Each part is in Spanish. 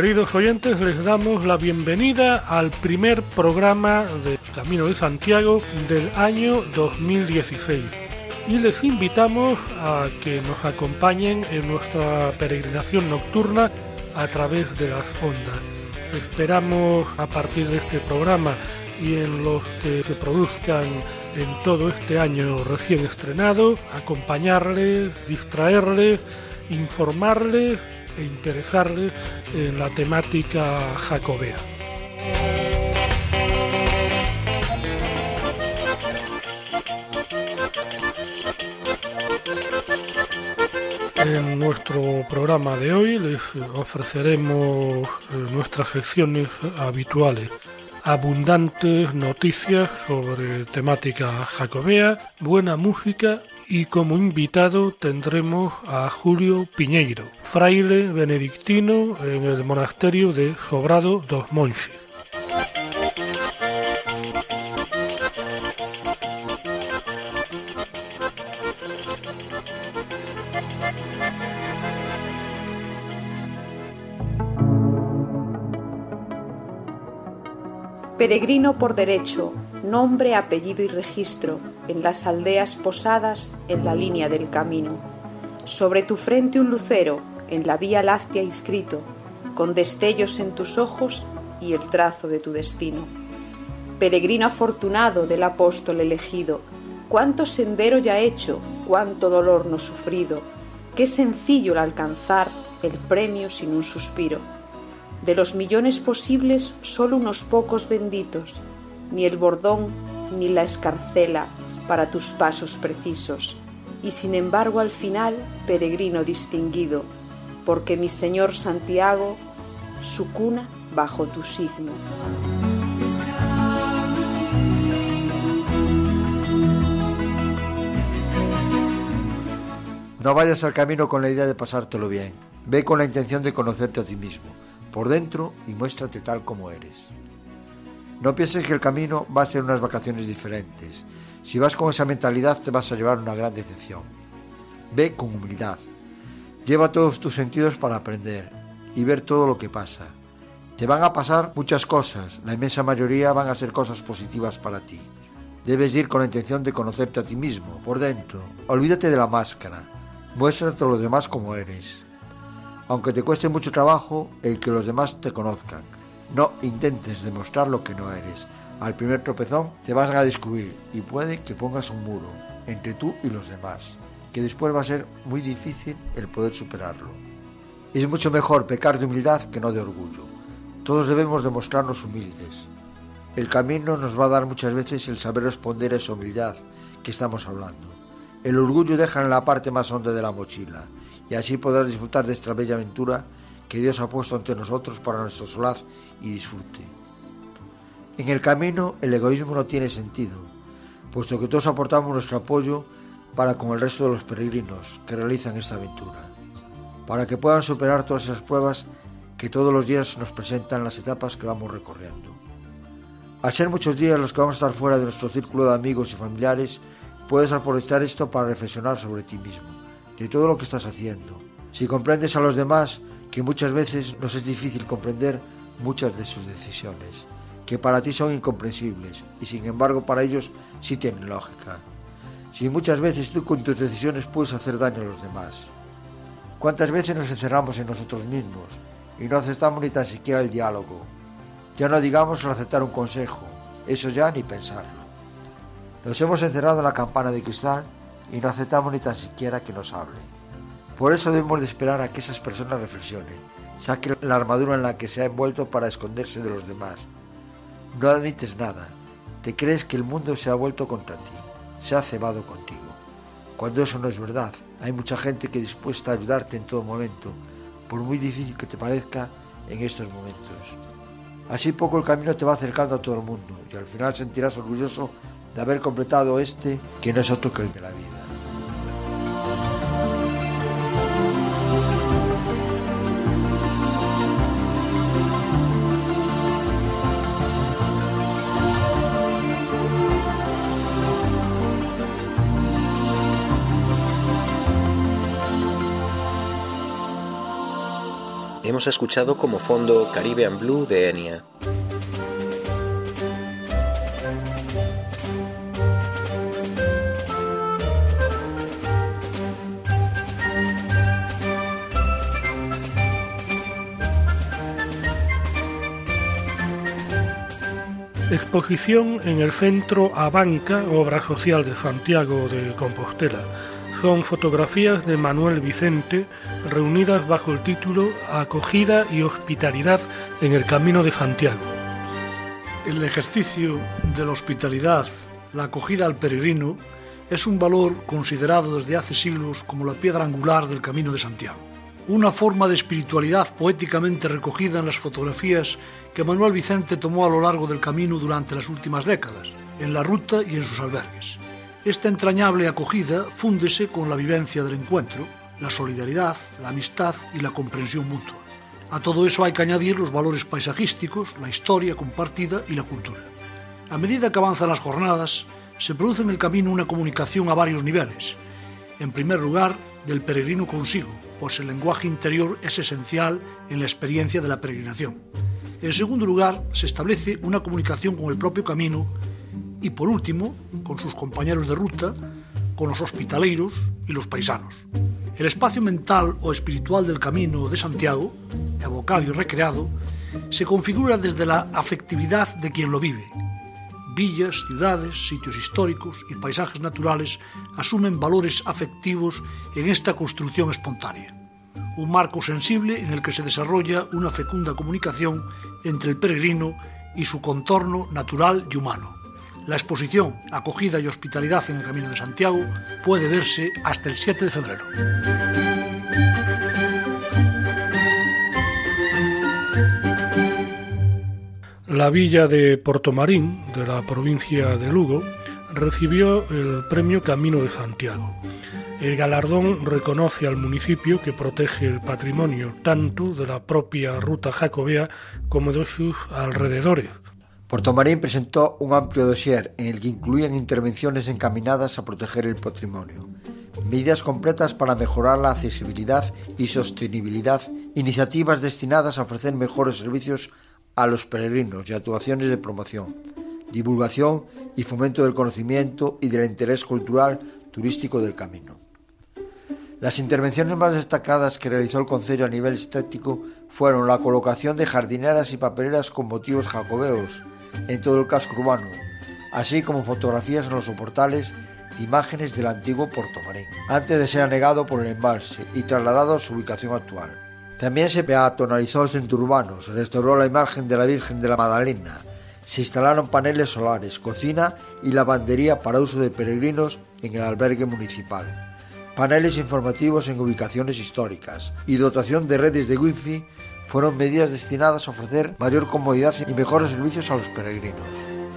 Queridos oyentes, les damos la bienvenida al primer programa de Camino de Santiago del año 2016 y les invitamos a que nos acompañen en nuestra peregrinación nocturna a través de las ondas. Esperamos a partir de este programa y en los que se produzcan en todo este año recién estrenado, acompañarles, distraerles, informarles e interesarles en la temática jacobea. En nuestro programa de hoy les ofreceremos eh, nuestras secciones habituales abundantes noticias sobre temática jacobea, buena música y como invitado tendremos a Julio Piñeiro, fraile benedictino en el monasterio de Sobrado dos Monches. Peregrino por derecho, nombre, apellido y registro, en las aldeas posadas en la línea del camino. Sobre tu frente un lucero, en la vía láctea inscrito, con destellos en tus ojos y el trazo de tu destino. Peregrino afortunado del apóstol elegido, cuánto sendero ya hecho, cuánto dolor no sufrido, qué sencillo el alcanzar el premio sin un suspiro de los millones posibles, solo unos pocos benditos, ni el bordón ni la escarcela para tus pasos precisos. Y sin embargo al final, peregrino distinguido, porque mi Señor Santiago, su cuna bajo tu signo. No vayas al camino con la idea de pasártelo bien. Ve con la intención de conocerte a ti mismo por dentro y muéstrate tal como eres. No pienses que el camino va a ser unas vacaciones diferentes. Si vas con esa mentalidad te vas a llevar una gran decepción. Ve con humildad. Lleva todos tus sentidos para aprender y ver todo lo que pasa. Te van a pasar muchas cosas, la inmensa mayoría van a ser cosas positivas para ti. Debes ir con la intención de conocerte a ti mismo, por dentro. Olvídate de la máscara. Muéstrate a los demás como eres aunque te cueste mucho trabajo el que los demás te conozcan. No intentes demostrar lo que no eres. Al primer tropezón te vas a descubrir y puede que pongas un muro entre tú y los demás, que después va a ser muy difícil el poder superarlo. Es mucho mejor pecar de humildad que no de orgullo. Todos debemos demostrarnos humildes. El camino nos va a dar muchas veces el saber responder a esa humildad que estamos hablando. El orgullo deja en la parte más honda de la mochila y así podrás disfrutar de esta bella aventura que Dios ha puesto ante nosotros para nuestro solaz y disfrute. En el camino el egoísmo no tiene sentido, puesto que todos aportamos nuestro apoyo para con el resto de los peregrinos que realizan esta aventura, para que puedan superar todas esas pruebas que todos los días nos presentan las etapas que vamos recorriendo. Al ser muchos días los que vamos a estar fuera de nuestro círculo de amigos y familiares, puedes aprovechar esto para reflexionar sobre ti mismo de todo lo que estás haciendo. Si comprendes a los demás, que muchas veces nos es difícil comprender muchas de sus decisiones, que para ti son incomprensibles y sin embargo para ellos sí tienen lógica. Si muchas veces tú con tus decisiones puedes hacer daño a los demás. ¿Cuántas veces nos encerramos en nosotros mismos y no aceptamos ni tan siquiera el diálogo? Ya no digamos el aceptar un consejo, eso ya ni pensarlo. Nos hemos encerrado en la campana de cristal y no aceptamos ni tan siquiera que nos hablen. Por eso debemos de esperar a que esas personas reflexionen, saquen la armadura en la que se ha envuelto para esconderse de los demás. No admites nada, te crees que el mundo se ha vuelto contra ti, se ha cebado contigo. Cuando eso no es verdad, hay mucha gente que dispuesta a ayudarte en todo momento, por muy difícil que te parezca en estos momentos. Así poco el camino te va acercando a todo el mundo y al final sentirás orgulloso de haber completado este que no es otro que el de la vida. Hemos escuchado como fondo Caribbean Blue de Enya. Exposición en el Centro Abanca, obra social de Santiago de Compostela. Son fotografías de Manuel Vicente reunidas bajo el título Acogida y Hospitalidad en el Camino de Santiago. El ejercicio de la hospitalidad, la acogida al peregrino, es un valor considerado desde hace siglos como la piedra angular del Camino de Santiago. Una forma de espiritualidad poéticamente recogida en las fotografías que Manuel Vicente tomó a lo largo del camino durante las últimas décadas, en la ruta y en sus albergues. Esta entrañable acogida fúndese con la vivencia del encuentro, la solidaridad, la amistad y la comprensión mutua. A todo eso hay que añadir los valores paisajísticos, la historia compartida y la cultura. A medida que avanzan las jornadas, se produce en el camino una comunicación a varios niveles. En primer lugar, del peregrino consigo, pues el lenguaje interior es esencial en la experiencia de la peregrinación. En segundo lugar, se establece una comunicación con el propio camino y, por último, con sus compañeros de ruta, con los hospitaleiros y los paisanos. El espacio mental o espiritual del camino de Santiago, evocado y recreado, se configura desde la afectividad de quien lo vive. Villas, ciudades, sitios históricos y paisajes naturales asumen valores afectivos en esta construcción espontánea un marco sensible en el que se desarrolla una fecunda comunicación entre el peregrino y su contorno natural y humano. La exposición Acogida y Hospitalidad en el Camino de Santiago puede verse hasta el 7 de febrero. La villa de Portomarín, de la provincia de Lugo, recibió el premio Camino de Santiago. El galardón reconoce al municipio que protege el patrimonio tanto de la propia ruta jacobea como de sus alrededores. Puerto Marín presentó un amplio dossier en el que incluían intervenciones encaminadas a proteger el patrimonio, medidas completas para mejorar la accesibilidad y sostenibilidad, iniciativas destinadas a ofrecer mejores servicios a los peregrinos y actuaciones de promoción, divulgación y fomento del conocimiento y del interés cultural turístico del camino. Las intervenciones más destacadas que realizó el Concello a nivel estético fueron la colocación de jardineras y papeleras con motivos jacobeos en todo el casco urbano, así como fotografías en los soportales de imágenes del antiguo Puerto Marín, antes de ser anegado por el embalse y trasladado a su ubicación actual. También se peatonalizó el centro urbano, se restauró la imagen de la Virgen de la Magdalena, se instalaron paneles solares, cocina y lavandería para uso de peregrinos en el albergue municipal paneles informativos en ubicaciones históricas y dotación de redes de wifi fueron medidas destinadas a ofrecer mayor comodidad y mejores servicios a los peregrinos.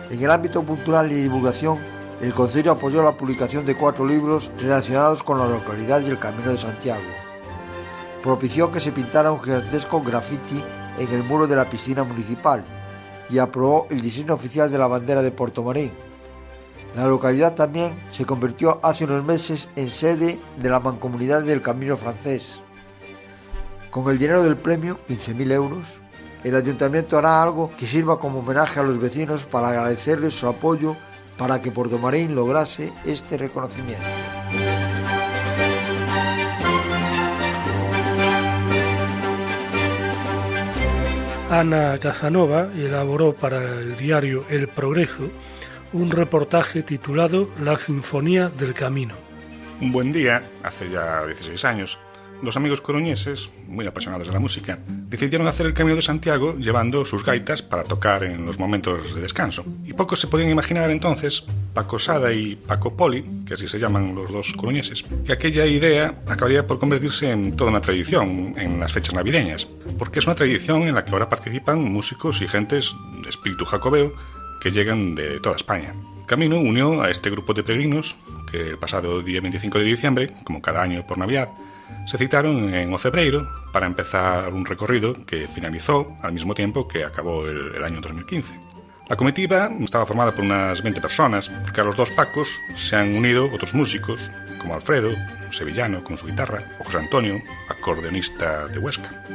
En el ámbito cultural y divulgación, el Consejo apoyó la publicación de cuatro libros relacionados con la localidad y el Camino de Santiago. Propició que se pintara un gigantesco graffiti en el muro de la piscina municipal y aprobó el diseño oficial de la bandera de Puerto Marín, la localidad también se convirtió hace unos meses en sede de la Mancomunidad del Camino Francés. Con el dinero del premio, 15.000 euros, el ayuntamiento hará algo que sirva como homenaje a los vecinos para agradecerles su apoyo para que Puerto Marín lograse este reconocimiento. Ana Casanova elaboró para el diario El Progreso un reportaje titulado La Sinfonía del Camino. Un buen día, hace ya 16 años, dos amigos coruñeses, muy apasionados de la música, decidieron hacer el Camino de Santiago llevando sus gaitas para tocar en los momentos de descanso. Y pocos se podían imaginar entonces, Paco Sada y Paco Poli, que así se llaman los dos coruñeses, que aquella idea acabaría por convertirse en toda una tradición en las fechas navideñas, porque es una tradición en la que ahora participan músicos y gentes de espíritu jacobeo que llegan de toda España. Camino unió a este grupo de peregrinos que el pasado día 25 de diciembre, como cada año por Navidad, se citaron en Ocebreiro para empezar un recorrido que finalizó al mismo tiempo que acabó el, año 2015. La comitiva estaba formada por unas 20 personas, porque a los dos Pacos se han unido otros músicos, como Alfredo, un sevillano con su guitarra, o José Antonio, acordeonista de Huesca.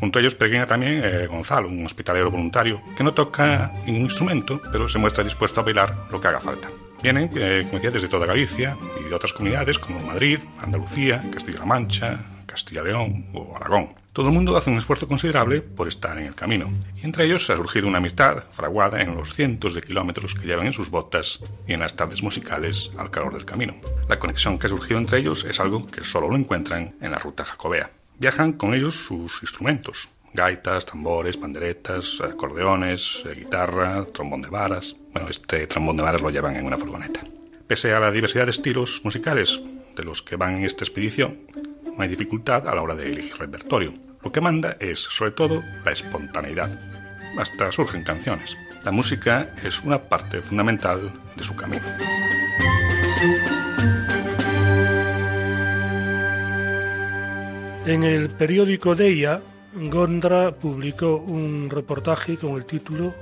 Junto a ellos peregrina también eh, Gonzalo, un hospitalero voluntario, que no toca ningún instrumento, pero se muestra dispuesto a bailar lo que haga falta. Vienen, eh, como decía, desde toda Galicia y de otras comunidades como Madrid, Andalucía, Castilla-La Mancha, Castilla-León o Aragón. Todo el mundo hace un esfuerzo considerable por estar en el camino, y entre ellos ha surgido una amistad fraguada en los cientos de kilómetros que llevan en sus botas y en las tardes musicales al calor del camino. La conexión que ha surgido entre ellos es algo que solo lo encuentran en la ruta jacobea. Viajan con ellos sus instrumentos, gaitas, tambores, panderetas, acordeones, eh, guitarra, trombón de varas. Bueno, este trombón de varas lo llevan en una furgoneta. Pese a la diversidad de estilos musicales de los que van en esta expedición, no hay dificultad a la hora de elegir repertorio. Lo que manda es, sobre todo, la espontaneidad. Hasta surgen canciones. La música es una parte fundamental de su camino. En el periódico Deia, Gondra publicó un reportaje con el título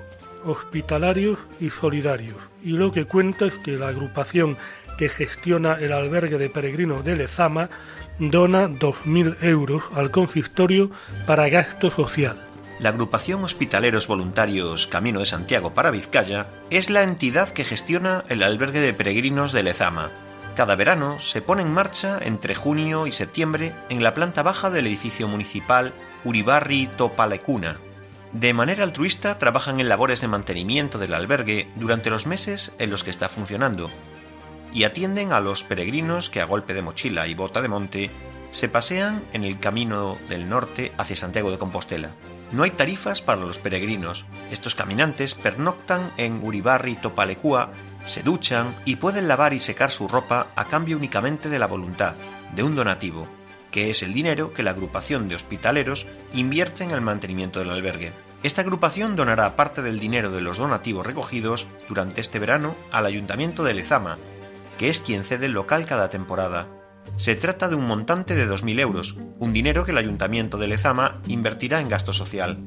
Hospitalarios y Solidarios. Y lo que cuenta es que la agrupación que gestiona el albergue de peregrinos de Lezama dona 2.000 euros al consistorio para gasto social. La agrupación Hospitaleros Voluntarios Camino de Santiago para Vizcaya es la entidad que gestiona el albergue de peregrinos de Lezama cada verano se pone en marcha entre junio y septiembre en la planta baja del edificio municipal Uribarri Topalecuna. De manera altruista trabajan en labores de mantenimiento del albergue durante los meses en los que está funcionando y atienden a los peregrinos que a golpe de mochila y bota de monte se pasean en el camino del norte hacia Santiago de Compostela. No hay tarifas para los peregrinos. Estos caminantes pernoctan en Uribarri Topalecua se duchan y pueden lavar y secar su ropa a cambio únicamente de la voluntad, de un donativo, que es el dinero que la agrupación de hospitaleros invierte en el mantenimiento del albergue. Esta agrupación donará parte del dinero de los donativos recogidos durante este verano al Ayuntamiento de Lezama, que es quien cede el local cada temporada. Se trata de un montante de 2.000 euros, un dinero que el Ayuntamiento de Lezama invertirá en gasto social.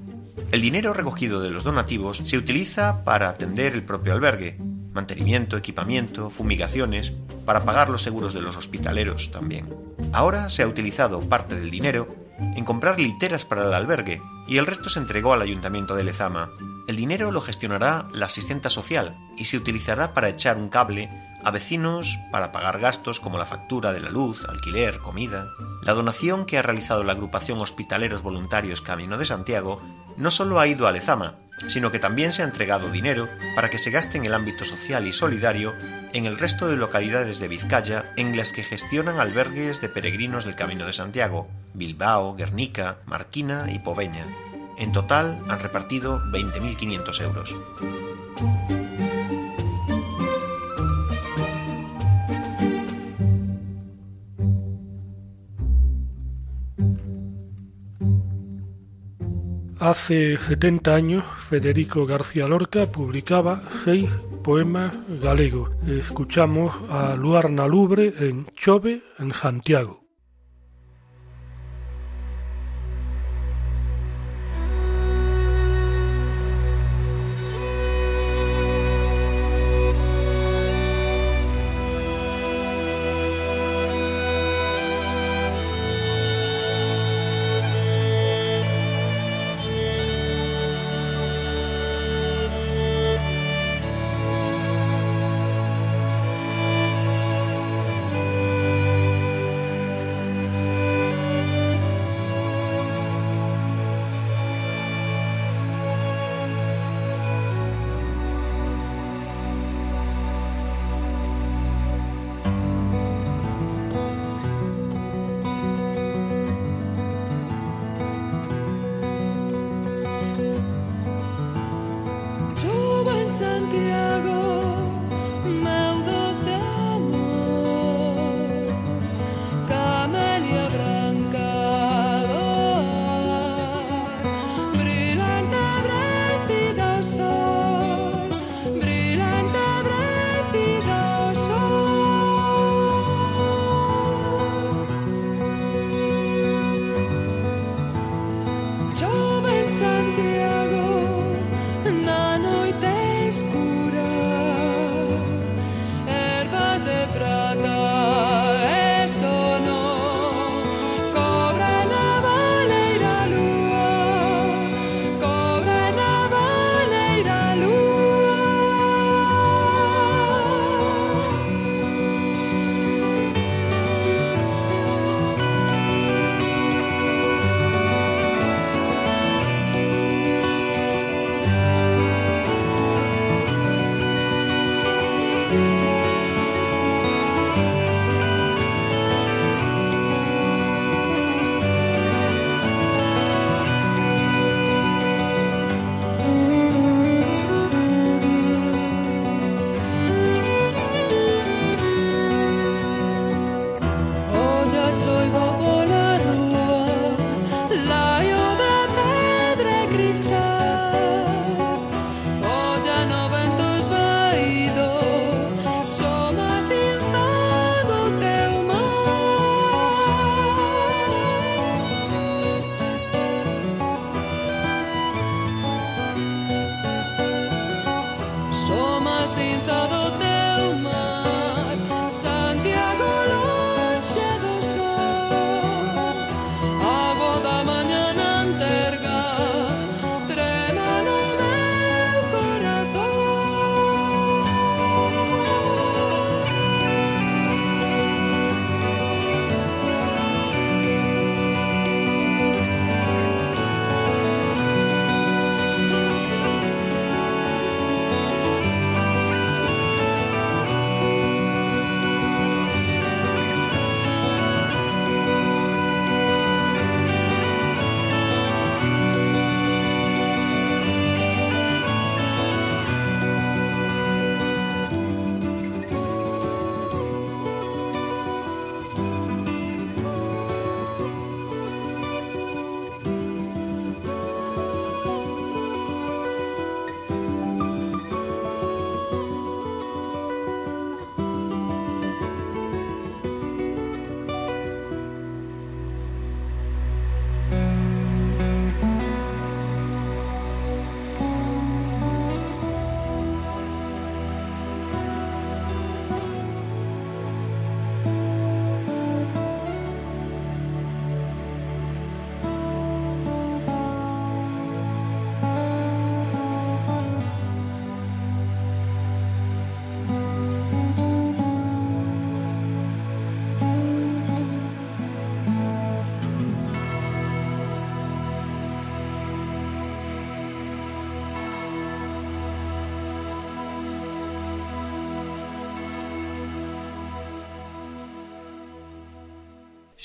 El dinero recogido de los donativos se utiliza para atender el propio albergue, mantenimiento, equipamiento, fumigaciones, para pagar los seguros de los hospitaleros también. Ahora se ha utilizado parte del dinero en comprar literas para el albergue y el resto se entregó al ayuntamiento de Lezama. El dinero lo gestionará la asistenta social y se utilizará para echar un cable a vecinos para pagar gastos como la factura de la luz, alquiler, comida. La donación que ha realizado la agrupación Hospitaleros Voluntarios Camino de Santiago no solo ha ido a Lezama, sino que también se ha entregado dinero para que se gaste en el ámbito social y solidario en el resto de localidades de Vizcaya en las que gestionan albergues de peregrinos del Camino de Santiago, Bilbao, Guernica, Marquina y Poveña. En total han repartido 20.500 euros. Hace 70 años, Federico García Lorca publicaba seis poemas galegos. Escuchamos a Luarna Lubre en Chove, en Santiago.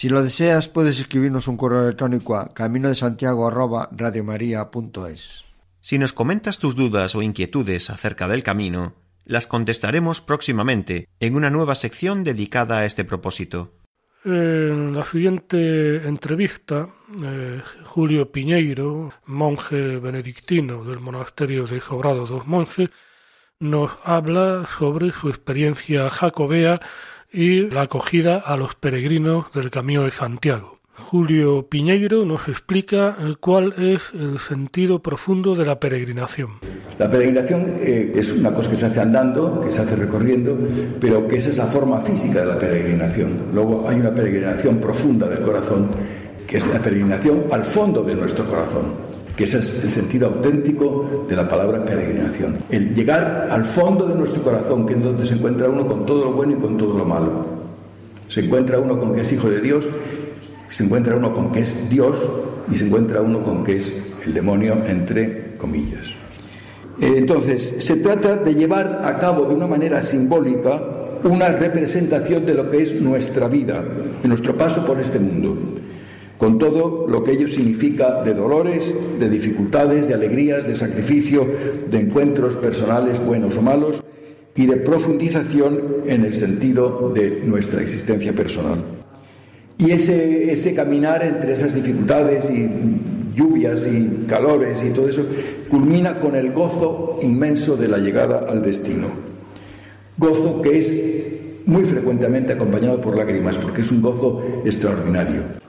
Si lo deseas, puedes escribirnos un correo electrónico a camino de Santiago Si nos comentas tus dudas o inquietudes acerca del camino, las contestaremos próximamente en una nueva sección dedicada a este propósito. En la siguiente entrevista, eh, Julio Piñeiro, monje benedictino del monasterio de Sobrado dos Monjes, nos habla sobre su experiencia jacobea y la acogida a los peregrinos del Camino de Santiago. Julio Piñeiro nos explica eh, cuál es el sentido profundo de la peregrinación. La peregrinación eh, es una cosa que se hace andando, que se hace recorriendo, pero que esa es la forma física de la peregrinación. Luego hay una peregrinación profunda del corazón, que es la peregrinación al fondo de nuestro corazón que ese es el sentido auténtico de la palabra peregrinación. El llegar al fondo de nuestro corazón, que es donde se encuentra uno con todo lo bueno y con todo lo malo. Se encuentra uno con que es hijo de Dios se encuentra uno con que es Dios y se encuentra uno con que es el demonio, entre comillas. Eh, entonces, se trata de llevar a cabo de una manera simbólica una representación de lo que es nuestra vida, de nuestro paso por este mundo, con todo lo que ello significa de dolores, de dificultades, de alegrías, de sacrificio, de encuentros personales buenos o malos y de profundización en el sentido de nuestra existencia personal. Y ese, ese caminar entre esas dificultades y lluvias y calores y todo eso culmina con el gozo inmenso de la llegada al destino. Gozo que es muy frecuentemente acompañado por lágrimas, porque es un gozo extraordinario.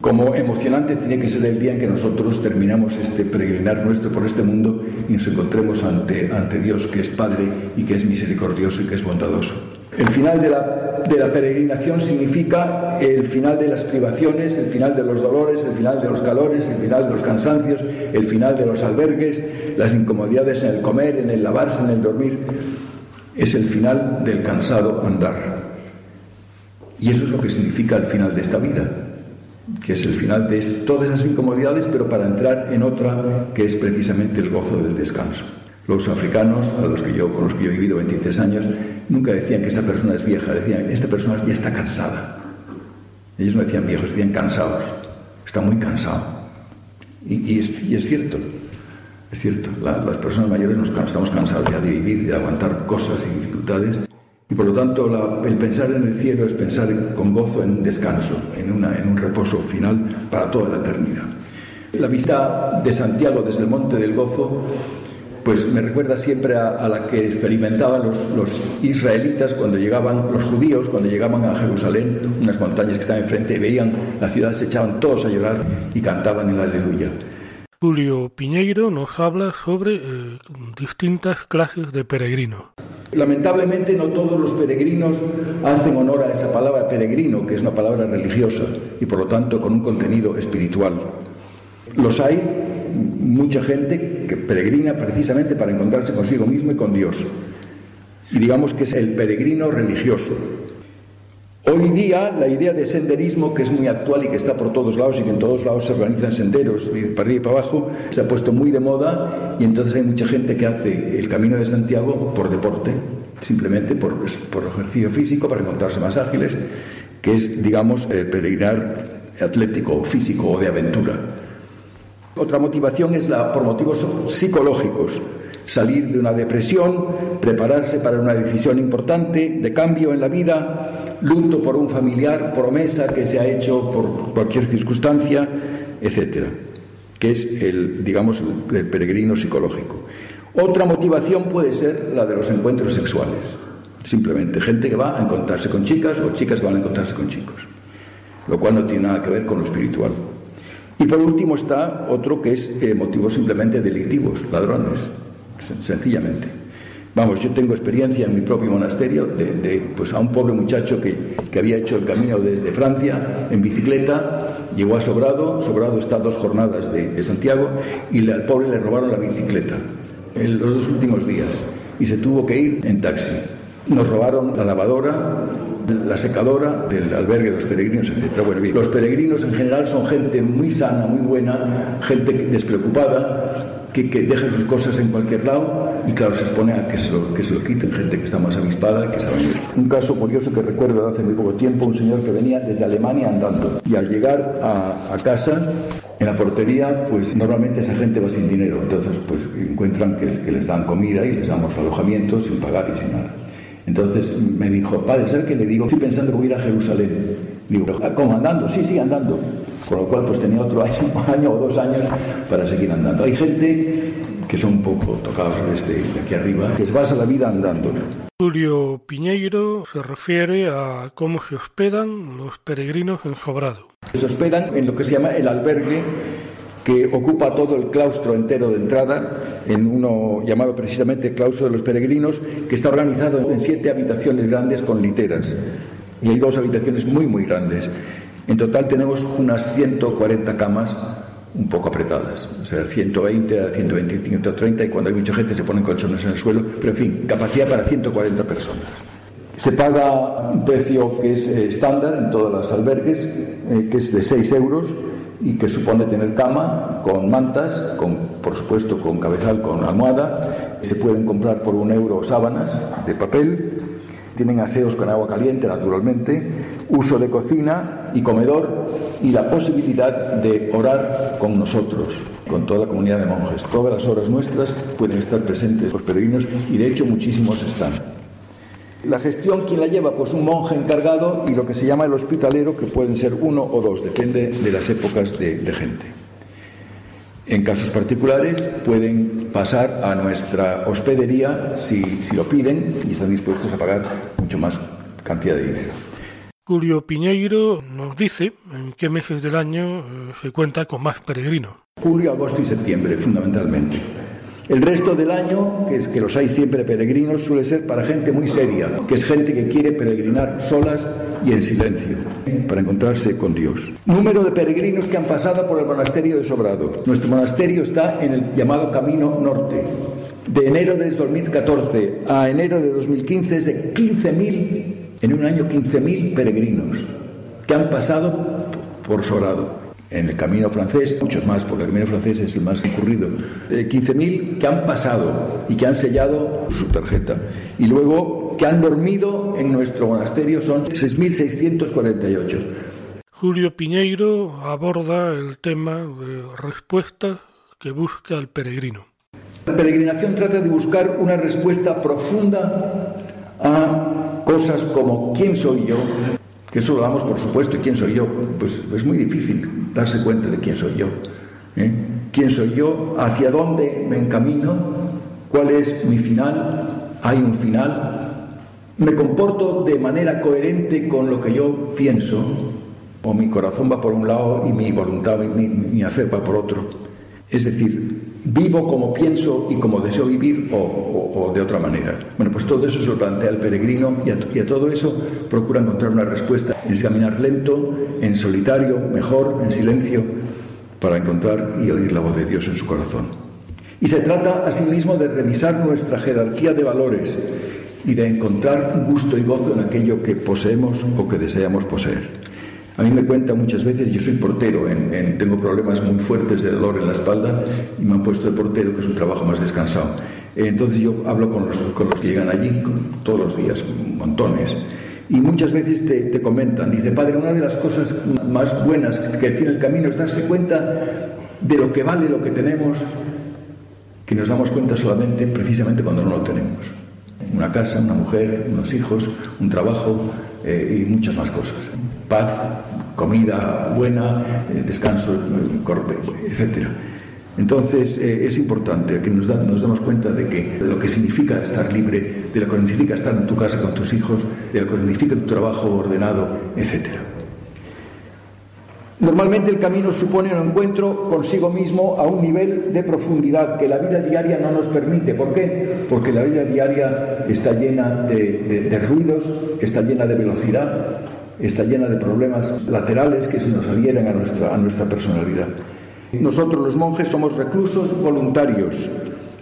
Como emocionante tiene que ser el día en que nosotros terminamos este peregrinar nuestro por este mundo y nos encontremos ante, ante Dios que es Padre y que es misericordioso y que es bondadoso. El final de la, de la, peregrinación significa el final de las privaciones, el final de los dolores, el final de los calores, el final de los cansancios, el final de los albergues, las incomodidades en el comer, en el lavarse, en el dormir. Es el final del cansado andar. Y eso es lo que significa el final de esta vida, que es el final de todas esas incomodidades, pero para entrar en otra que es precisamente el gozo del descanso. Los africanos, a los que yo, con los que yo he vivido 23 años, nunca decían que esta persona es vieja, decían, esta persona ya está cansada. Ellos no decían viejos, decían cansados. Está muy cansado. Y, es, cierto, es cierto. las personas mayores nos estamos cansados ya de vivir, de aguantar cosas y dificultades. Y por lo tanto, el pensar en el cielo es pensar con gozo en un descanso, en, un reposo final para toda la eternidad. La vista de Santiago desde el Monte del Gozo pues me recuerda siempre a, la que experimentaban los, los, israelitas cuando llegaban, los judíos, cuando llegaban a Jerusalén, unas montañas que estaban enfrente, y veían la ciudad, se echaban todos a llorar y cantaban el aleluya. Julio Piñeiro nos habla sobre eh, distintas clases de peregrinos. Lamentablemente no todos los peregrinos hacen honor a esa palabra peregrino, que es una palabra religiosa y por lo tanto con un contenido espiritual. Los hay mucha gente que peregrina precisamente para encontrarse consigo mismo y con Dios. Y digamos que es el peregrino religioso. Hoy día la idea de senderismo, que es muy actual y que está por todos lados y que en todos lados se organizan senderos para arriba y para abajo, se ha puesto muy de moda y entonces hay mucha gente que hace el camino de Santiago por deporte, simplemente por, por ejercicio físico, para encontrarse más ágiles, que es, digamos, el peregrinar atlético, físico o de aventura. Otra motivación es la por motivos psicológicos, salir de una depresión, prepararse para una decisión importante de cambio en la vida, luto por un familiar, promesa que se ha hecho por cualquier circunstancia, etcétera, que es el digamos el peregrino psicológico. Otra motivación puede ser la de los encuentros sexuales. Simplemente gente que va a encontrarse con chicas o chicas que van a encontrarse con chicos, lo cual no tiene nada que ver con lo espiritual. Y por último está otro que es eh, motivos simplemente delictivos, ladrones, sencillamente. Vamos, yo tengo experiencia en mi propio monasterio de, pues a un pobre muchacho que, que, había hecho el camino desde Francia en bicicleta, llegó a Sobrado, Sobrado está dos jornadas de, Santiago, y al pobre le robaron la bicicleta en los dos últimos días y se tuvo que ir en taxi. Nos robaron la lavadora, la secadora del albergue de los peregrinos, etc. Los peregrinos en general son gente muy sana, muy buena, gente despreocupada, que, que dejen sus cosas en cualquier lado y claro, se expone a que se, lo, que quiten gente que está más avispada, que sabe. Un caso curioso que recuerdo hace muy poco tiempo, un señor que venía desde Alemania andando y al llegar a, casa en la portería, pues normalmente esa gente va sin dinero, entonces pues encuentran que, que, les dan comida y les damos alojamiento sin pagar y sin nada. Entonces me dijo, padre, ¿sabes qué le digo? Estoy pensando que voy a ir a Jerusalén. Digo, ¿cómo andando? Sí, sí, andando. Con lo cual pues tenía otro año, año o dos años para seguir andando. Hay gente que son un poco tocados desde aquí arriba, que se basa la vida andando. Julio Piñeiro se refiere a cómo se hospedan los peregrinos en Sobrado. Se hospedan en lo que se llama el albergue que ocupa todo el claustro entero de entrada, en uno llamado precisamente Claustro de los Peregrinos, que está organizado en siete habitaciones grandes con literas. Y hay dos habitaciones muy, muy grandes. En total tenemos unas 140 camas un poco apretadas, o sea, 120 a 125, 130, y cuando hay mucha gente se ponen colchones en el suelo, pero en fin, capacidad para 140 personas. Se paga un precio que es eh, estándar en todos los albergues, eh, que es de 6 euros y que supone tener cama con mantas, con, por supuesto con cabezal, con almohada. Se pueden comprar por un euro sábanas de papel, tienen aseos con agua caliente, naturalmente, uso de cocina y comedor y la posibilidad de orar con nosotros, con toda la comunidad de monjes. Todas las horas nuestras pueden estar presentes los peregrinos y de hecho muchísimos están. La gestión, ¿quién la lleva? Pues un monje encargado y lo que se llama el hospitalero, que pueden ser uno o dos, depende de las épocas de, gente. En casos particulares pueden pasar a nuestra hospedería si, si, lo piden y están dispuestos a pagar mucho más cantidad de dinero. Julio Piñeiro nos dice en qué meses del año eh, se cuenta con más peregrinos. Julio, agosto y septiembre, fundamentalmente. El resto del año, que, es, que los hay siempre peregrinos, suele ser para gente muy seria, que es gente que quiere peregrinar solas y en silencio, para encontrarse con Dios. Número de peregrinos que han pasado por el monasterio de Sobrado. Nuestro monasterio está en el llamado Camino Norte. De enero de 2014 a enero de 2015 es de 15.000, en un año 15.000 peregrinos que han pasado por Sobrado en el camino francés, muchos más, porque el camino francés es el más concurrido, 15.000 que han pasado y que han sellado su tarjeta. Y luego que han dormido en nuestro monasterio son 6.648. Julio Piñeiro aborda el tema de respuestas que busca el peregrino. La peregrinación trata de buscar una respuesta profunda a cosas como ¿quién soy yo? Que eso lo damos por supuesto, ¿y quién soy yo? Pues es muy difícil darse cuenta de quién soy yo. ¿eh? ¿Quién soy yo? ¿Hacia dónde me encamino? ¿Cuál es mi final? ¿Hay un final? ¿Me comporto de manera coherente con lo que yo pienso? ¿O mi corazón va por un lado y mi voluntad, mi, mi hacer va por otro? Es decir, vivo como pienso y como deseo vivir o, de otra manera. Bueno, pues todo eso se lo plantea el peregrino y a, todo eso procura encontrar una respuesta en caminar lento, en solitario, mejor, en silencio, para encontrar y oír la voz de Dios en su corazón. Y se trata asimismo de revisar nuestra jerarquía de valores y de encontrar gusto y gozo en aquello que poseemos o que deseamos poseer. A mí me cuenta muchas veces, yo soy portero, en, en, tengo problemas muy fuertes de dolor en la espalda y me han puesto de portero, que es un trabajo más descansado. Entonces yo hablo con los, con los que llegan allí todos los días, montones. Y muchas veces te, te, comentan, dice, padre, una de las cosas más buenas que tiene el camino es darse cuenta de lo que vale lo que tenemos, que nos damos cuenta solamente precisamente cuando no lo tenemos. Una casa, una mujer, unos hijos, un trabajo eh, y muchas más cosas paz, comida buena, eh, descanso, etc. Entonces eh, es importante que nos, da, nos demos cuenta de, que, de lo que significa estar libre, de lo que significa estar en tu casa con tus hijos, de lo que significa tu trabajo ordenado, etc. Normalmente el camino supone un encuentro consigo mismo a un nivel de profundidad que la vida diaria no nos permite. ¿Por qué? Porque la vida diaria está llena de, ruidos, está llena de velocidad, está llena de problemas laterales que se nos adhieren a nuestra, a nuestra personalidad. Nosotros los monjes somos reclusos voluntarios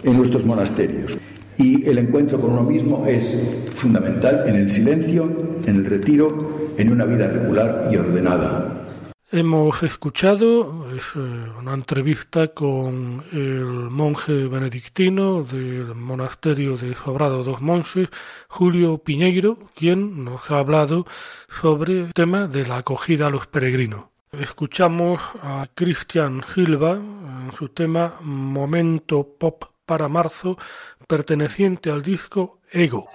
en nuestros monasterios y el encuentro con uno mismo es fundamental en el silencio, en el retiro, en una vida regular y ordenada. Hemos escuchado eh, una entrevista con el monje benedictino del monasterio de Sobrado dos Monses, Julio Piñeiro, quien nos ha hablado sobre el tema de la acogida a los peregrinos. Escuchamos a Christian Hilba en su tema Momento Pop para marzo, perteneciente al disco Ego.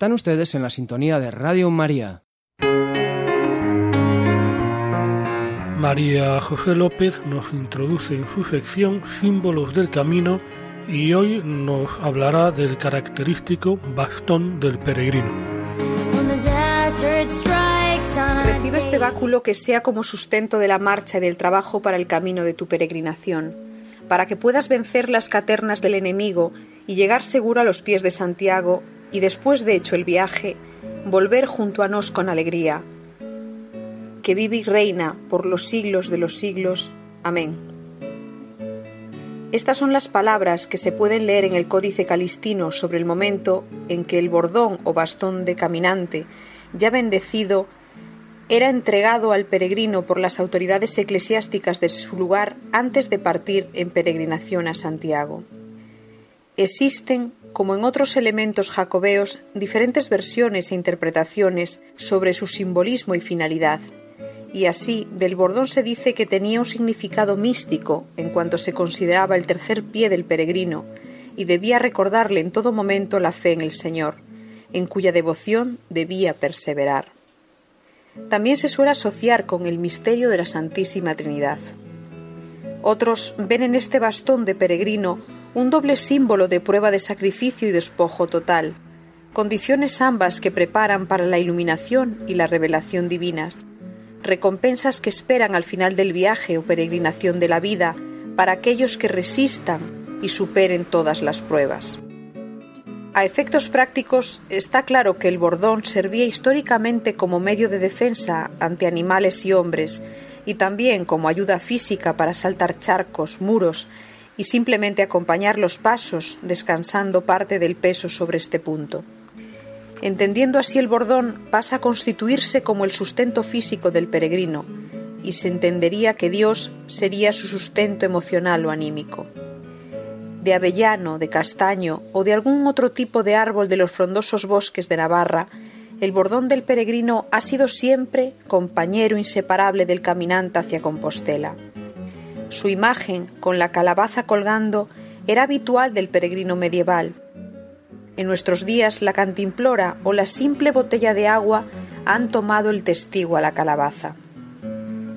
Están ustedes en la sintonía de Radio María. María José López nos introduce en su sección Símbolos del Camino y hoy nos hablará del característico bastón del peregrino. Recibe este báculo que sea como sustento de la marcha y del trabajo para el camino de tu peregrinación para que puedas vencer las caternas del enemigo y llegar seguro a los pies de Santiago y después de hecho el viaje, volver junto a nos con alegría. Que vive y reina por los siglos de los siglos. Amén. Estas son las palabras que se pueden leer en el Códice Calistino sobre el momento en que el bordón o bastón de caminante, ya bendecido, era entregado al peregrino por las autoridades eclesiásticas de su lugar antes de partir en peregrinación a Santiago. Existen, como en otros elementos jacobeos, diferentes versiones e interpretaciones sobre su simbolismo y finalidad y así del bordón se dice que tenía un significado místico en cuanto se consideraba el tercer pie del peregrino y debía recordarle en todo momento la fe en el Señor, en cuya devoción debía perseverar. También se suele asociar con el misterio de la Santísima Trinidad. Otros ven en este bastón de peregrino un doble símbolo de prueba de sacrificio y despojo total, condiciones ambas que preparan para la iluminación y la revelación divinas, recompensas que esperan al final del viaje o peregrinación de la vida para aquellos que resistan y superen todas las pruebas. A efectos prácticos, está claro que el bordón servía históricamente como medio de defensa ante animales y hombres, y también como ayuda física para saltar charcos, muros y simplemente acompañar los pasos, descansando parte del peso sobre este punto. Entendiendo así el bordón, pasa a constituirse como el sustento físico del peregrino, y se entendería que Dios sería su sustento emocional o anímico. De avellano, de castaño o de algún otro tipo de árbol de los frondosos bosques de Navarra, el bordón del peregrino ha sido siempre compañero inseparable del caminante hacia Compostela. Su imagen, con la calabaza colgando, era habitual del peregrino medieval, en nuestros días la cantimplora o la simple botella de agua han tomado el testigo a la calabaza.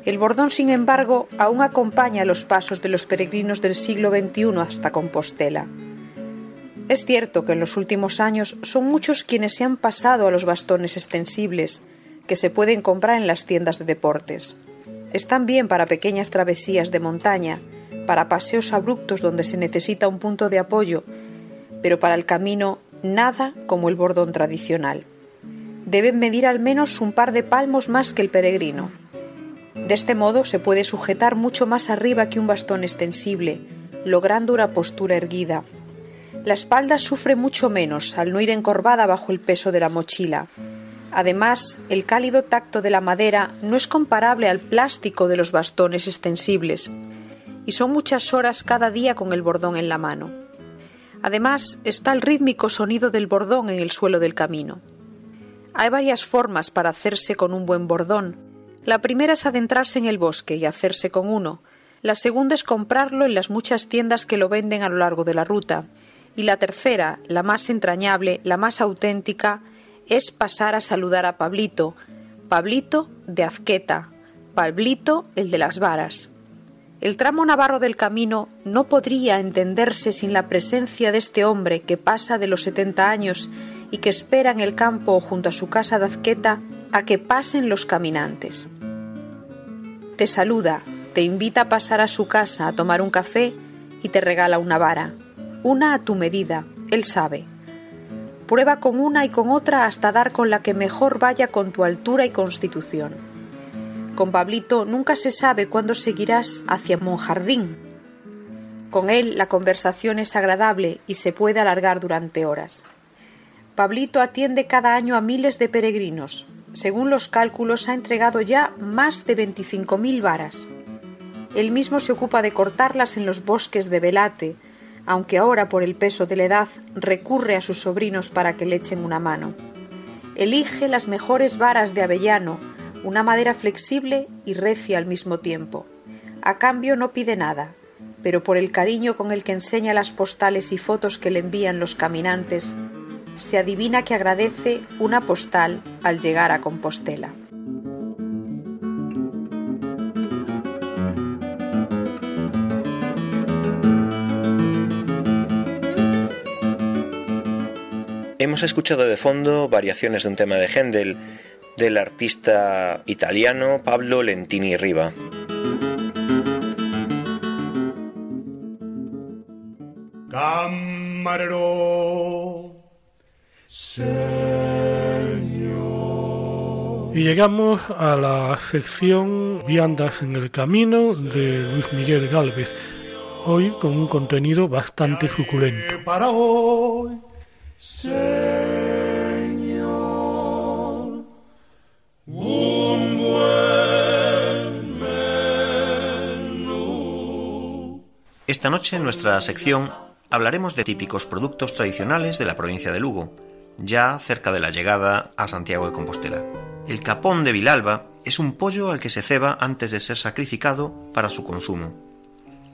El bordón, sin embargo, aún acompaña los pasos de los peregrinos del siglo XXI hasta Compostela. Es cierto que en los últimos años son muchos quienes se han pasado a los bastones extensibles, que se pueden comprar en las tiendas de deportes. Están bien para pequeñas travesías de montaña, para paseos abruptos donde se necesita un punto de apoyo, pero para el camino nada como el bordón tradicional. Deben medir al menos un par de palmos más que el peregrino. De este modo se puede sujetar mucho más arriba que un bastón extensible, logrando una postura erguida. La espalda sufre mucho menos al no ir encorvada bajo el peso de la mochila. Además, el cálido tacto de la madera no es comparable al plástico de los bastones extensibles, y son muchas horas cada día con el bordón en la mano. Además está el rítmico sonido del bordón en el suelo del camino. Hay varias formas para hacerse con un buen bordón. La primera es adentrarse en el bosque y hacerse con uno. La segunda es comprarlo en las muchas tiendas que lo venden a lo largo de la ruta. Y la tercera, la más entrañable, la más auténtica, es pasar a saludar a Pablito. Pablito de Azqueta. Pablito el de las varas. El tramo navarro del camino no podría entenderse sin la presencia de este hombre que pasa de los setenta años y que espera en el campo junto a su casa de Azqueta a que pasen los caminantes. Te saluda, te invita a pasar a su casa a tomar un café y te regala una vara, una a tu medida, él sabe. Prueba con una y con otra hasta dar con la que mejor vaya con tu altura y constitución con Pablito nunca se sabe cuándo seguirás hacia Monjardín. Con él la conversación es agradable y se puede alargar durante horas. Pablito atiende cada año a miles de peregrinos. Según los cálculos, ha entregado ya más de 25.000 varas. Él mismo se ocupa de cortarlas en los bosques de Velate, aunque ahora por el peso de la edad recurre a sus sobrinos para que le echen una mano. Elige las mejores varas de avellano, una madera flexible y recia al mismo tiempo. A cambio no pide nada, pero por el cariño con el que enseña las postales y fotos que le envían los caminantes, se adivina que agradece una postal al llegar a Compostela. Hemos escuchado de fondo variaciones de un tema de Händel, del artista italiano Pablo Lentini Riva. Camarero, Y llegamos a la sección Viandas en el Camino de Luis Miguel Galvez, hoy con un contenido bastante suculento. Para hoy, Señor, un buen menú. Esta noche en nuestra sección hablaremos de típicos productos tradicionales de la provincia de Lugo, ya cerca de la llegada a Santiago de Compostela. El capón de Vilalba es un pollo al que se ceba antes de ser sacrificado para su consumo.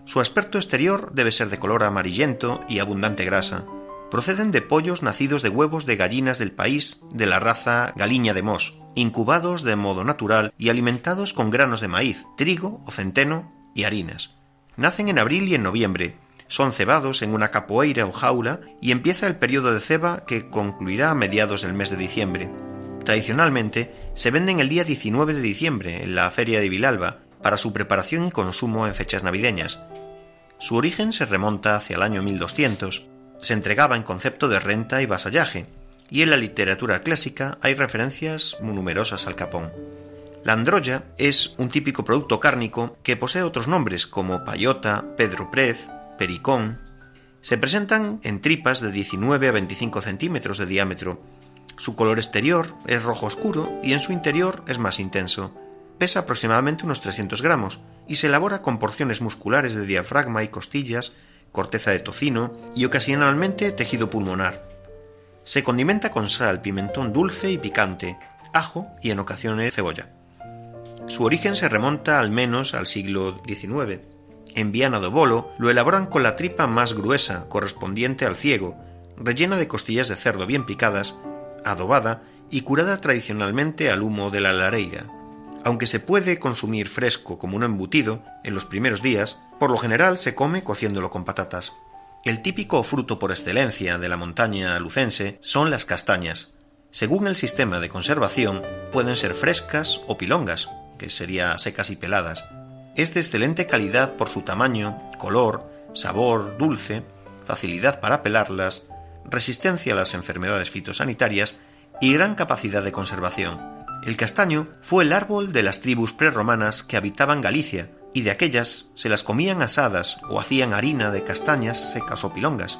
Su aspecto exterior debe ser de color amarillento y abundante grasa. Proceden de pollos nacidos de huevos de gallinas del país de la raza Galiña de Mos, incubados de modo natural y alimentados con granos de maíz, trigo o centeno y harinas. Nacen en abril y en noviembre, son cebados en una capoeira o jaula y empieza el periodo de ceba que concluirá a mediados del mes de diciembre. Tradicionalmente se venden el día 19 de diciembre en la feria de Vilalba para su preparación y consumo en fechas navideñas. Su origen se remonta hacia el año 1200. Se entregaba en concepto de renta y vasallaje, y en la literatura clásica hay referencias muy numerosas al capón. La androya es un típico producto cárnico que posee otros nombres como payota, pedro prez, pericón. Se presentan en tripas de 19 a 25 centímetros de diámetro su color exterior es rojo oscuro y en su interior es más intenso. Pesa aproximadamente unos 300 gramos y se elabora con porciones musculares de diafragma y costillas, corteza de tocino y ocasionalmente tejido pulmonar. Se condimenta con sal, pimentón dulce y picante, ajo y en ocasiones cebolla. Su origen se remonta al menos al siglo XIX. En Viana do Bolo lo elaboran con la tripa más gruesa, correspondiente al ciego, rellena de costillas de cerdo bien picadas adobada y curada tradicionalmente al humo de la lareira. Aunque se puede consumir fresco como un embutido en los primeros días, por lo general se come cociéndolo con patatas. El típico fruto por excelencia de la montaña lucense son las castañas. Según el sistema de conservación, pueden ser frescas o pilongas, que sería secas y peladas. Es de excelente calidad por su tamaño, color, sabor dulce, facilidad para pelarlas, resistencia a las enfermedades fitosanitarias y gran capacidad de conservación. El castaño fue el árbol de las tribus prerromanas que habitaban Galicia, y de aquellas se las comían asadas o hacían harina de castañas secas o pilongas.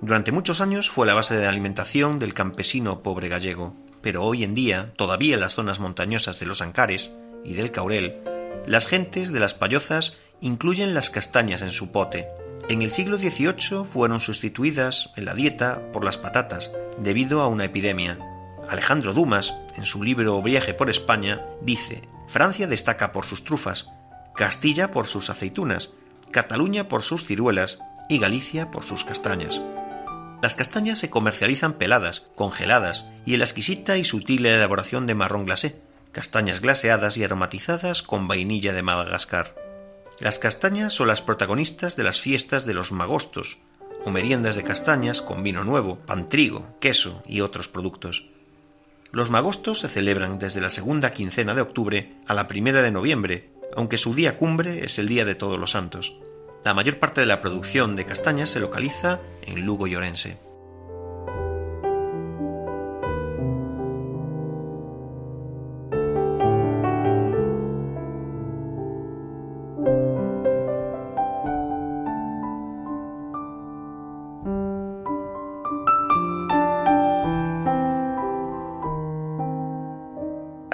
Durante muchos años fue la base de alimentación del campesino pobre gallego, pero hoy en día, todavía en las zonas montañosas de los Ancares y del Caurel, las gentes de las payozas incluyen las castañas en su pote, en el siglo XVIII fueron sustituidas en la dieta por las patatas, debido a una epidemia. Alejandro Dumas, en su libro Viaje por España, dice, Francia destaca por sus trufas, Castilla por sus aceitunas, Cataluña por sus ciruelas y Galicia por sus castañas. Las castañas se comercializan peladas, congeladas y en la exquisita y sutil elaboración de marrón glacé, castañas glaseadas y aromatizadas con vainilla de Madagascar. Las castañas son las protagonistas de las fiestas de los magostos, o meriendas de castañas con vino nuevo, pan trigo, queso y otros productos. Los magostos se celebran desde la segunda quincena de octubre a la primera de noviembre, aunque su día cumbre es el Día de Todos los Santos. La mayor parte de la producción de castañas se localiza en Lugo y Orense.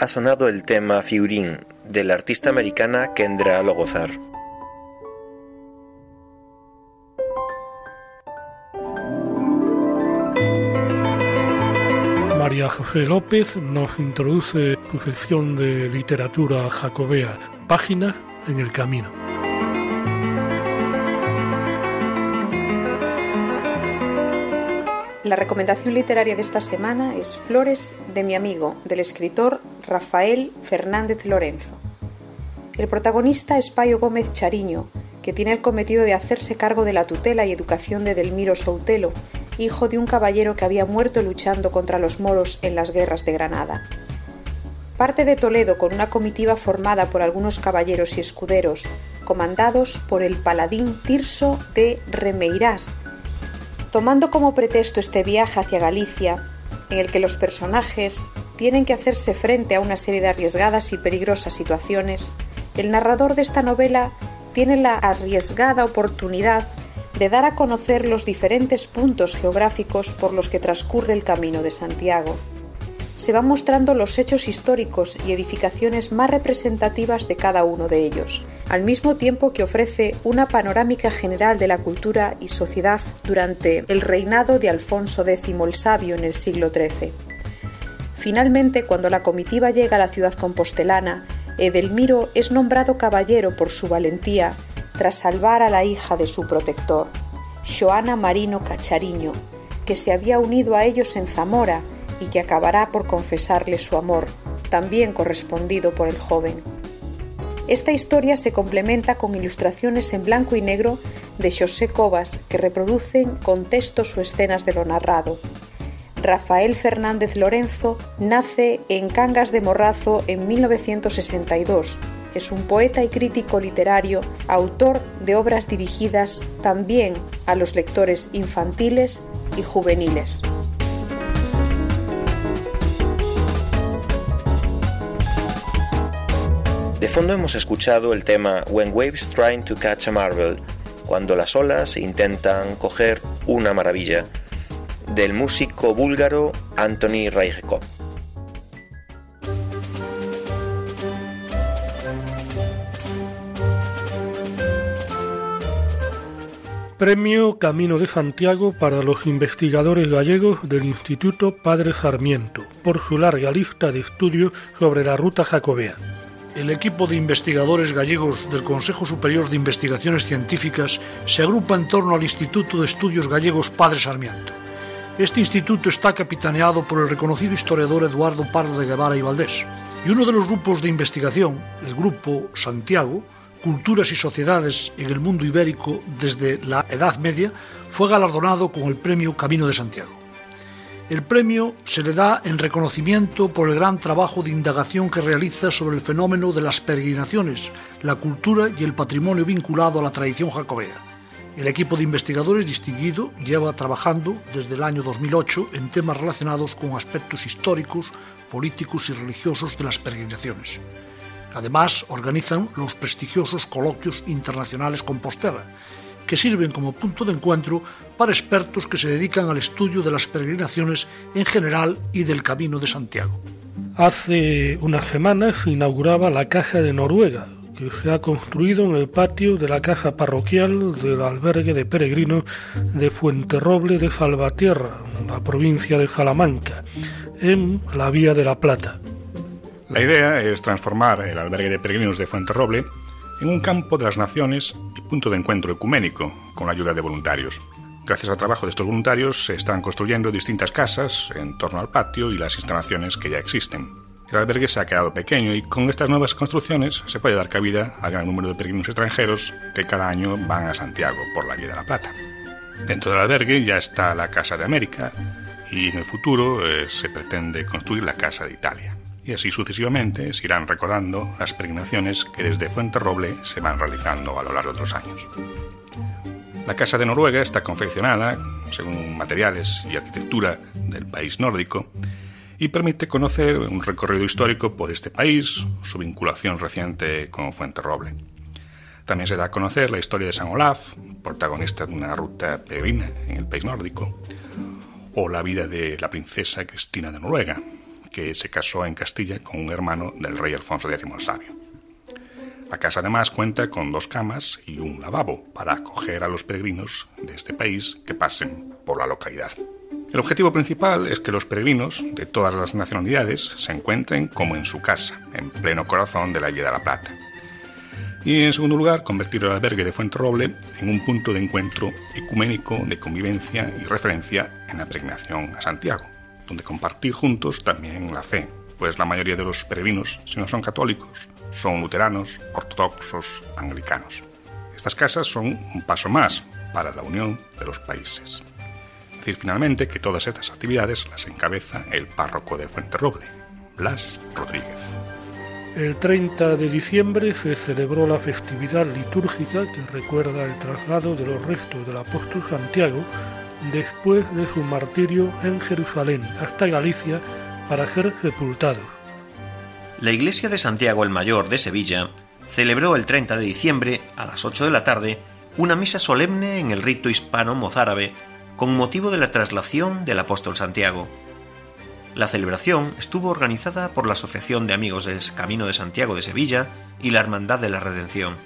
Ha sonado el tema Fiurín de la artista americana Kendra Logozar. María José López nos introduce su sección de literatura jacobea, Páginas en el Camino. La recomendación literaria de esta semana es Flores de mi amigo, del escritor Rafael Fernández Lorenzo. El protagonista es Payo Gómez Chariño, que tiene el cometido de hacerse cargo de la tutela y educación de Delmiro Soutelo, hijo de un caballero que había muerto luchando contra los moros en las guerras de Granada. Parte de Toledo con una comitiva formada por algunos caballeros y escuderos, comandados por el paladín Tirso de Remeirás, Tomando como pretexto este viaje hacia Galicia, en el que los personajes tienen que hacerse frente a una serie de arriesgadas y peligrosas situaciones, el narrador de esta novela tiene la arriesgada oportunidad de dar a conocer los diferentes puntos geográficos por los que transcurre el Camino de Santiago. Se van mostrando los hechos históricos y edificaciones más representativas de cada uno de ellos, al mismo tiempo que ofrece una panorámica general de la cultura y sociedad durante el reinado de Alfonso X el Sabio en el siglo XIII. Finalmente, cuando la comitiva llega a la ciudad compostelana, Edelmiro es nombrado caballero por su valentía tras salvar a la hija de su protector, Joana Marino Cachariño, que se había unido a ellos en Zamora y que acabará por confesarle su amor, también correspondido por el joven. Esta historia se complementa con ilustraciones en blanco y negro de José Cobas que reproducen con textos o escenas de lo narrado. Rafael Fernández Lorenzo nace en Cangas de Morrazo en 1962 es un poeta y crítico literario, autor de obras dirigidas también a los lectores infantiles y juveniles. Fondo hemos escuchado el tema When Waves Trying to Catch a Marvel, cuando las olas intentan coger una maravilla, del músico búlgaro Anthony Rajkov. Premio Camino de Santiago para los investigadores gallegos del Instituto Padre Sarmiento por su larga lista de estudios sobre la ruta jacobea. El equipo de investigadores gallegos del Consejo Superior de Investigaciones Científicas se agrupa en torno al Instituto de Estudios Gallegos Padre Sarmiento. Este instituto está capitaneado por el reconocido historiador Eduardo Pardo de Guevara y Valdés, y uno de los grupos de investigación, el Grupo Santiago, Culturas y Sociedades en el Mundo Ibérico desde la Edad Media, fue galardonado con el Premio Camino de Santiago. El premio se le da en reconocimiento por el gran trabajo de indagación que realiza sobre el fenómeno de las peregrinaciones, la cultura y el patrimonio vinculado a la tradición jacobea. El equipo de investigadores distinguido lleva trabajando desde el año 2008 en temas relacionados con aspectos históricos, políticos y religiosos de las peregrinaciones. Además, organizan los prestigiosos coloquios internacionales Compostela, que sirven como punto de encuentro para expertos que se dedican al estudio de las peregrinaciones en general y del Camino de Santiago. Hace unas semanas se inauguraba la Casa de Noruega, que se ha construido en el patio de la casa parroquial del albergue de peregrinos de Fuenterroble de Salvatierra, la provincia de Salamanca, en la Vía de la Plata. La idea es transformar el albergue de peregrinos de Fuenterroble en un campo de las naciones y punto de encuentro ecuménico con la ayuda de voluntarios. Gracias al trabajo de estos voluntarios se están construyendo distintas casas en torno al patio y las instalaciones que ya existen. El albergue se ha quedado pequeño y con estas nuevas construcciones se puede dar cabida al gran número de peregrinos extranjeros que cada año van a Santiago por la Vía de la Plata. Dentro del albergue ya está la Casa de América y en el futuro eh, se pretende construir la Casa de Italia y así sucesivamente se irán recordando las peregrinaciones que desde Fuenterroble se van realizando a lo largo de los años. La Casa de Noruega está confeccionada según materiales y arquitectura del país nórdico y permite conocer un recorrido histórico por este país, su vinculación reciente con Fuenterroble. También se da a conocer la historia de San Olaf, protagonista de una ruta peregrina en el país nórdico, o la vida de la princesa Cristina de Noruega, que se casó en Castilla con un hermano del rey Alfonso X el Sabio. La casa además cuenta con dos camas y un lavabo para acoger a los peregrinos de este país que pasen por la localidad. El objetivo principal es que los peregrinos de todas las nacionalidades se encuentren como en su casa, en pleno corazón de la Vía de la Plata. Y en segundo lugar, convertir el albergue de Fuenterroble en un punto de encuentro ecuménico de convivencia y referencia en la peregrinación a Santiago donde compartir juntos también la fe, pues la mayoría de los peregrinos, si no son católicos, son luteranos, ortodoxos, anglicanos. Estas casas son un paso más para la unión de los países. Es decir, finalmente, que todas estas actividades las encabeza el párroco de Fuenterroble, Blas Rodríguez. El 30 de diciembre se celebró la festividad litúrgica que recuerda el traslado de los restos del apóstol Santiago después de su martirio en Jerusalén hasta Galicia para ser sepultados. La iglesia de Santiago el Mayor de Sevilla celebró el 30 de diciembre a las 8 de la tarde una misa solemne en el rito hispano-mozárabe con motivo de la traslación del apóstol Santiago. La celebración estuvo organizada por la Asociación de Amigos del Camino de Santiago de Sevilla y la Hermandad de la Redención.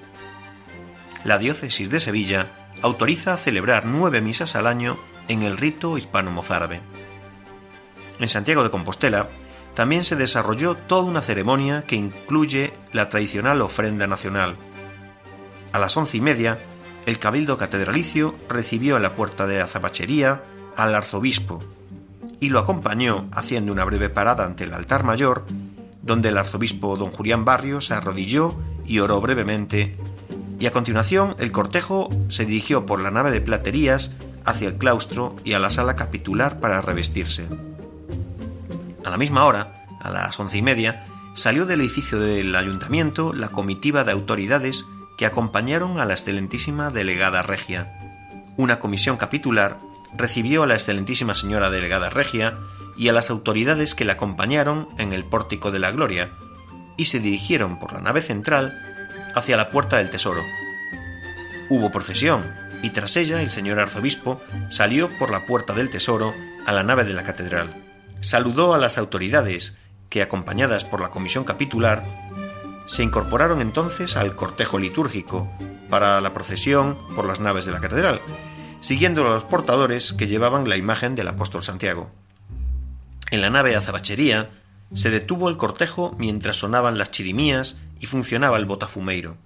La diócesis de Sevilla autoriza celebrar nueve misas al año en el rito hispano-mozárabe. En Santiago de Compostela también se desarrolló toda una ceremonia que incluye la tradicional ofrenda nacional. A las once y media, el Cabildo Catedralicio recibió en la puerta de la zapachería al arzobispo y lo acompañó haciendo una breve parada ante el altar mayor, donde el arzobispo don Julián Barrio se arrodilló y oró brevemente, y a continuación el cortejo se dirigió por la nave de platerías hacia el claustro y a la sala capitular para revestirse. A la misma hora, a las once y media, salió del edificio del ayuntamiento la comitiva de autoridades que acompañaron a la excelentísima delegada regia. Una comisión capitular recibió a la excelentísima señora delegada regia y a las autoridades que la acompañaron en el pórtico de la gloria, y se dirigieron por la nave central hacia la puerta del tesoro. Hubo procesión, y tras ella el señor arzobispo salió por la puerta del tesoro a la nave de la catedral. Saludó a las autoridades, que acompañadas por la comisión capitular, se incorporaron entonces al cortejo litúrgico para la procesión por las naves de la catedral, siguiendo a los portadores que llevaban la imagen del apóstol Santiago. En la nave azabachería se detuvo el cortejo mientras sonaban las chirimías y funcionaba el botafumeiro.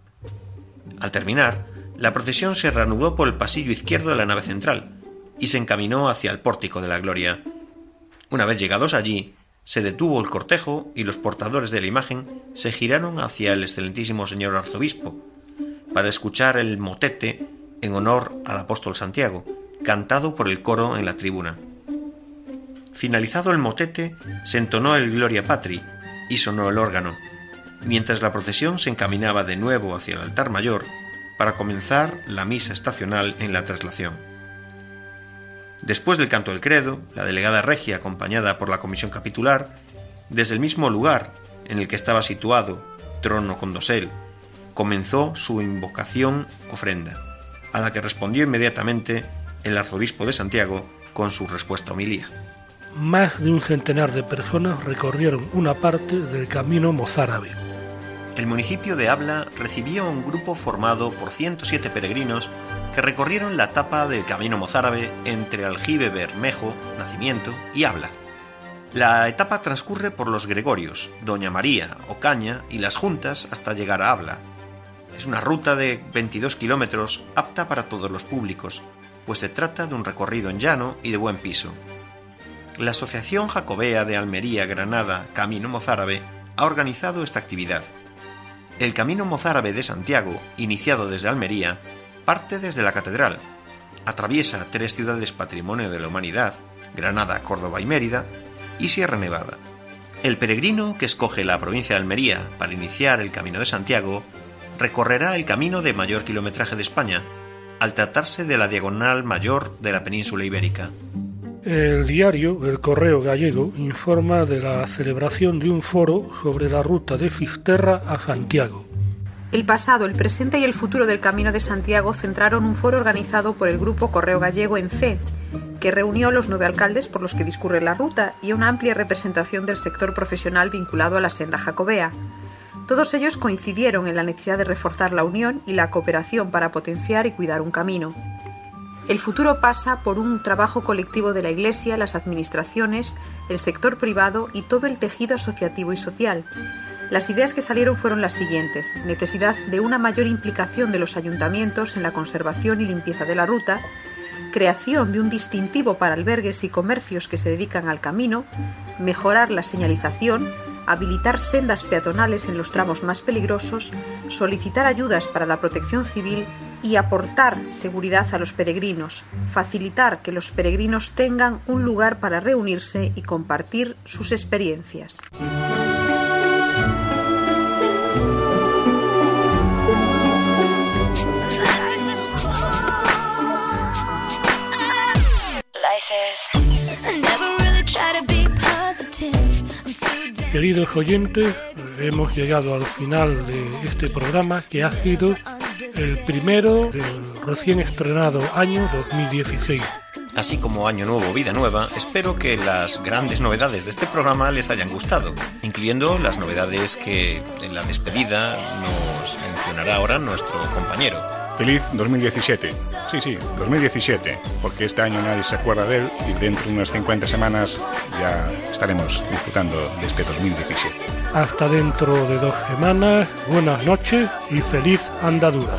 Al terminar, la procesión se reanudó por el pasillo izquierdo de la nave central y se encaminó hacia el pórtico de la gloria. Una vez llegados allí, se detuvo el cortejo y los portadores de la imagen se giraron hacia el excelentísimo señor arzobispo para escuchar el motete en honor al apóstol Santiago, cantado por el coro en la tribuna. Finalizado el motete, se entonó el Gloria Patri y sonó el órgano, mientras la procesión se encaminaba de nuevo hacia el altar mayor para comenzar la misa estacional en la traslación. Después del canto del credo, la delegada regia, acompañada por la comisión capitular, desde el mismo lugar en el que estaba situado, trono con dosel, comenzó su invocación ofrenda a la que respondió inmediatamente el arzobispo de Santiago con su respuesta homilía. Más de un centenar de personas recorrieron una parte del camino mozárabe. El municipio de Habla recibió un grupo formado por 107 peregrinos que recorrieron la etapa del camino mozárabe entre Aljibe Bermejo, Nacimiento y Habla. La etapa transcurre por los Gregorios, Doña María, Ocaña y las Juntas hasta llegar a Habla, es una ruta de 22 kilómetros apta para todos los públicos, pues se trata de un recorrido en llano y de buen piso. La Asociación Jacobea de Almería Granada Camino Mozárabe ha organizado esta actividad. El Camino Mozárabe de Santiago, iniciado desde Almería, parte desde la Catedral, atraviesa tres ciudades patrimonio de la humanidad, Granada, Córdoba y Mérida, y Sierra Nevada. El peregrino que escoge la provincia de Almería para iniciar el Camino de Santiago recorrerá el camino de mayor kilometraje de España, al tratarse de la diagonal mayor de la península ibérica. El diario El Correo Gallego informa de la celebración de un foro sobre la ruta de Fisterra a Santiago. El pasado, el presente y el futuro del Camino de Santiago centraron un foro organizado por el Grupo Correo Gallego en C, que reunió los nueve alcaldes por los que discurre la ruta y una amplia representación del sector profesional vinculado a la senda jacobea. Todos ellos coincidieron en la necesidad de reforzar la unión y la cooperación para potenciar y cuidar un camino. El futuro pasa por un trabajo colectivo de la Iglesia, las administraciones, el sector privado y todo el tejido asociativo y social. Las ideas que salieron fueron las siguientes. Necesidad de una mayor implicación de los ayuntamientos en la conservación y limpieza de la ruta, creación de un distintivo para albergues y comercios que se dedican al camino, mejorar la señalización, habilitar sendas peatonales en los tramos más peligrosos, solicitar ayudas para la protección civil y aportar seguridad a los peregrinos, facilitar que los peregrinos tengan un lugar para reunirse y compartir sus experiencias. Queridos oyentes, hemos llegado al final de este programa que ha sido el primero del recién estrenado año 2016. Así como Año Nuevo, Vida Nueva, espero que las grandes novedades de este programa les hayan gustado, incluyendo las novedades que en la despedida nos mencionará ahora nuestro compañero. Feliz 2017. Sí, sí, 2017, porque este año nadie se acuerda de él y dentro de unas 50 semanas ya estaremos disfrutando de este 2017. Hasta dentro de dos semanas, buenas noches y feliz andadura.